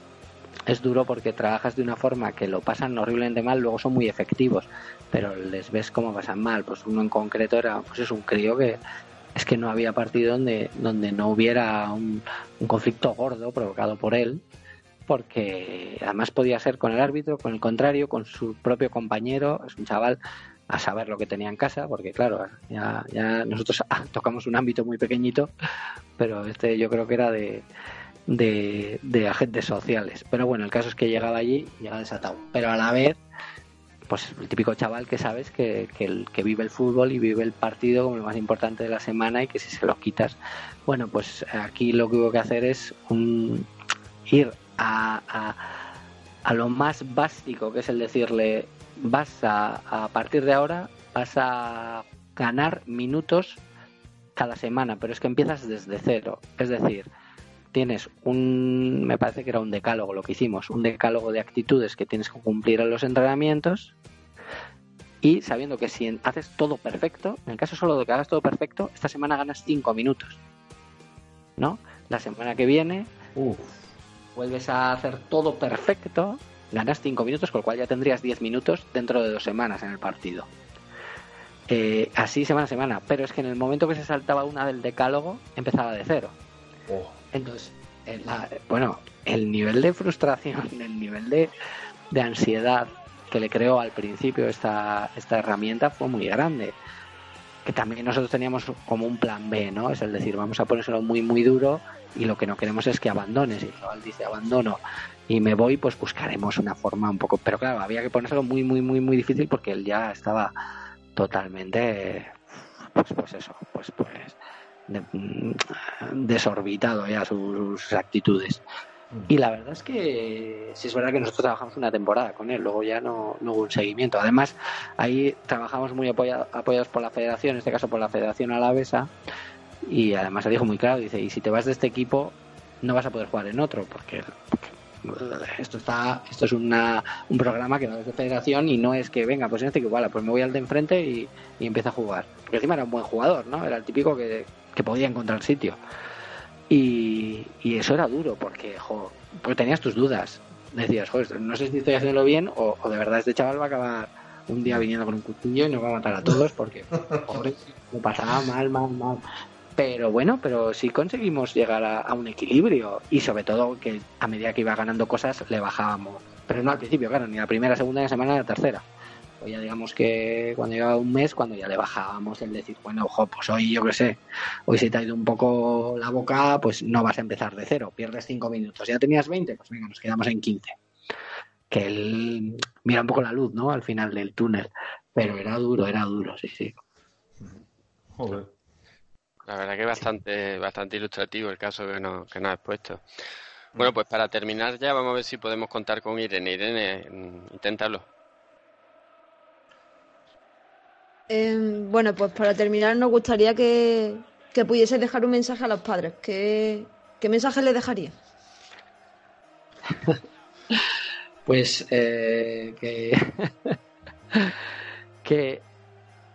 es duro porque trabajas de una forma que lo pasan horriblemente mal, luego son muy efectivos, pero les ves cómo pasan mal. Pues uno en concreto era, pues es un crío que es que no había partido donde, donde no hubiera un, un conflicto gordo provocado por él, porque además podía ser con el árbitro, con el contrario, con su propio compañero, es un chaval a saber lo que tenía en casa, porque claro, ya, ya nosotros [laughs] tocamos un ámbito muy pequeñito, pero este yo creo que era de, de, agentes sociales. Pero bueno, el caso es que llegaba allí y llega desatado. Pero a la vez, pues el típico chaval que sabes que, que, el, vive el fútbol y vive el partido como lo más importante de la semana y que si se lo quitas, bueno, pues aquí lo que hubo que hacer es ir a, a, a lo más básico, que es el decirle, vas a, a partir de ahora, vas a ganar minutos cada semana, pero es que empiezas desde cero. Es decir, tienes un, me parece que era un decálogo lo que hicimos, un decálogo de actitudes que tienes que cumplir en los entrenamientos y sabiendo que si haces todo perfecto, en el caso solo de que hagas todo perfecto, esta semana ganas 5 minutos. ¿No? La semana que viene vuelves a hacer todo perfecto, ganas 5 minutos, con lo cual ya tendrías 10 minutos dentro de dos semanas en el partido. Eh, así semana a semana, pero es que en el momento que se saltaba una del decálogo, empezaba de cero. Entonces, el- la- bueno, el nivel de frustración, [laughs] el nivel de, de ansiedad que le creó al principio esta, esta herramienta fue muy grande. Que también nosotros teníamos como un plan B, ¿no? Es el decir, vamos a ponérselo muy, muy duro y lo que no queremos es que abandones. Y el chaval dice, abandono y me voy, pues buscaremos una forma un poco. Pero claro, había que ponérselo muy, muy, muy, muy difícil porque él ya estaba totalmente, pues, pues eso, pues, pues de- mm, desorbitado ya sus, actitudes. Y la verdad es que sí es verdad que nosotros trabajamos una temporada con él, luego ya no, no hubo un seguimiento. Además, ahí trabajamos muy apoya- apoyados por la federación, en este caso por la Federación Alavesa, y además se dijo muy claro, dice, y si te vas de este equipo no vas a poder jugar en otro, porque, esto está esto es una, un programa que va desde federación y no es que venga, pues en este vale, pues me voy al de enfrente y, y empiezo a jugar. Porque encima era un buen jugador, ¿no? Era el típico que, que podía encontrar sitio. Y, y eso era duro porque, jo, pues tenías tus dudas. Decías, joder, no sé si estoy haciéndolo bien o, de verdad este chaval va a acabar un día viniendo con un cuchillo y nos va a matar a todos porque, pobre, lo pasaba mal, mal, mal. Pero bueno, pero sí conseguimos llegar a, a un equilibrio y sobre todo que a medida que iba ganando cosas le bajábamos. Pero no al principio, claro, ni la primera, segunda, ni la semana, ni la tercera. O ya digamos que cuando llegaba un mes, cuando ya le bajábamos el decir, bueno, ojo, pues hoy yo qué sé, hoy se te ha ido un poco la boca, pues no vas a empezar de cero, pierdes cinco minutos. Ya tenías 20, pues venga, nos quedamos en 15. Que él mira un poco la luz, ¿no? Al final del túnel. Pero era duro, era duro, sí, sí. Joder. La verdad que es bastante, bastante ilustrativo el caso que nos, que nos has puesto. Bueno, pues para terminar ya vamos a ver si podemos contar con Irene. Irene, mm, inténtalo. Eh, bueno, pues para terminar nos gustaría que, que pudiese dejar un mensaje a los padres. ¿Qué, qué mensaje le dejaría? [laughs] Pues eh, que, [laughs] que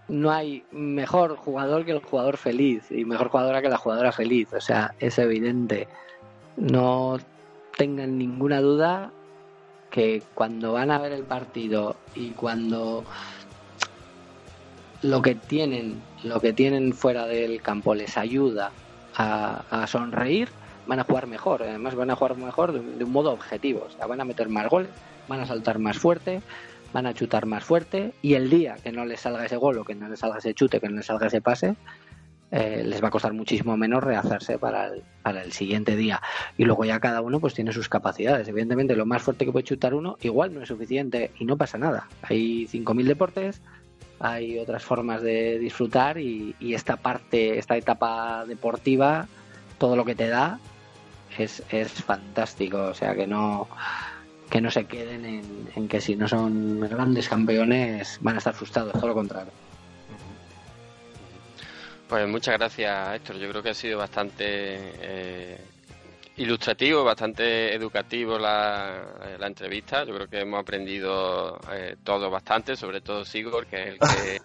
no hay mejor jugador que el jugador feliz y mejor jugadora que la jugadora feliz. O sea, es evidente. No tengan ninguna duda que cuando van a ver el partido y cuando lo que tienen, lo que tienen fuera del campo les ayuda a, sonreír, van a jugar mejor. Además, van a jugar mejor de un modo objetivo. O sea, van a meter más goles, van a saltar más fuerte, van a chutar más fuerte. Y el día que no les salga ese gol o que no les salga ese chute, que no les salga ese pase, eh, les va a costar muchísimo menos rehacerse para el, para el siguiente día. Y luego ya cada uno pues tiene sus capacidades. Evidentemente, lo más fuerte que puede chutar uno igual no es suficiente y no pasa nada. Hay 5.000 deportes, hay otras formas de disfrutar y, esta parte, esta etapa deportiva, todo lo que te da es, es fantástico. O sea, que no que no se queden en, en que si no son grandes campeones van a estar frustrados, todo lo contrario. Pues muchas gracias, Héctor. Yo creo que ha sido bastante eh, ilustrativo, bastante educativo la, eh, la entrevista. Yo creo que hemos aprendido eh, todo bastante, sobre todo Sigor, que es el que,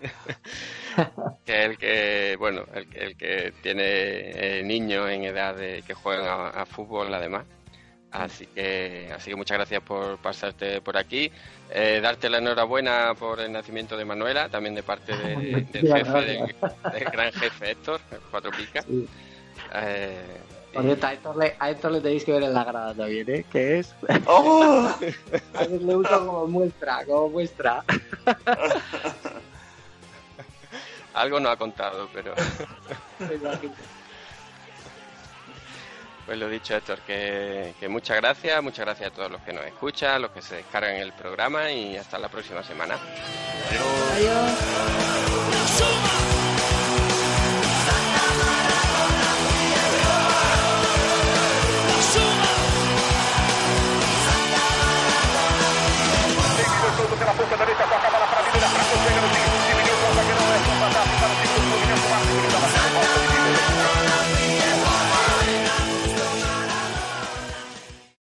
[laughs] que es el que, bueno, el, que- el que tiene eh, niños en edad de que juegan a, a fútbol, además. Así que, así que muchas gracias por pasarte por aquí. Eh, darte la enhorabuena por el nacimiento de Manuela, también de parte de- [laughs] del jefe, del, gran jefe Héctor, Cuatro Picas. Sí. Eh, cierto, a Héctor, le, a Héctor le tenéis que ver en la grada también, ¿eh? Que es. ¡Oh! [laughs] a veces le uso como muestra, como muestra. [laughs] algo no ha contado, pero pues lo dicho, Héctor, que, que muchas gracias, muchas gracias a todos los que nos escuchan, los que se descargan el programa y hasta la próxima semana. Adiós.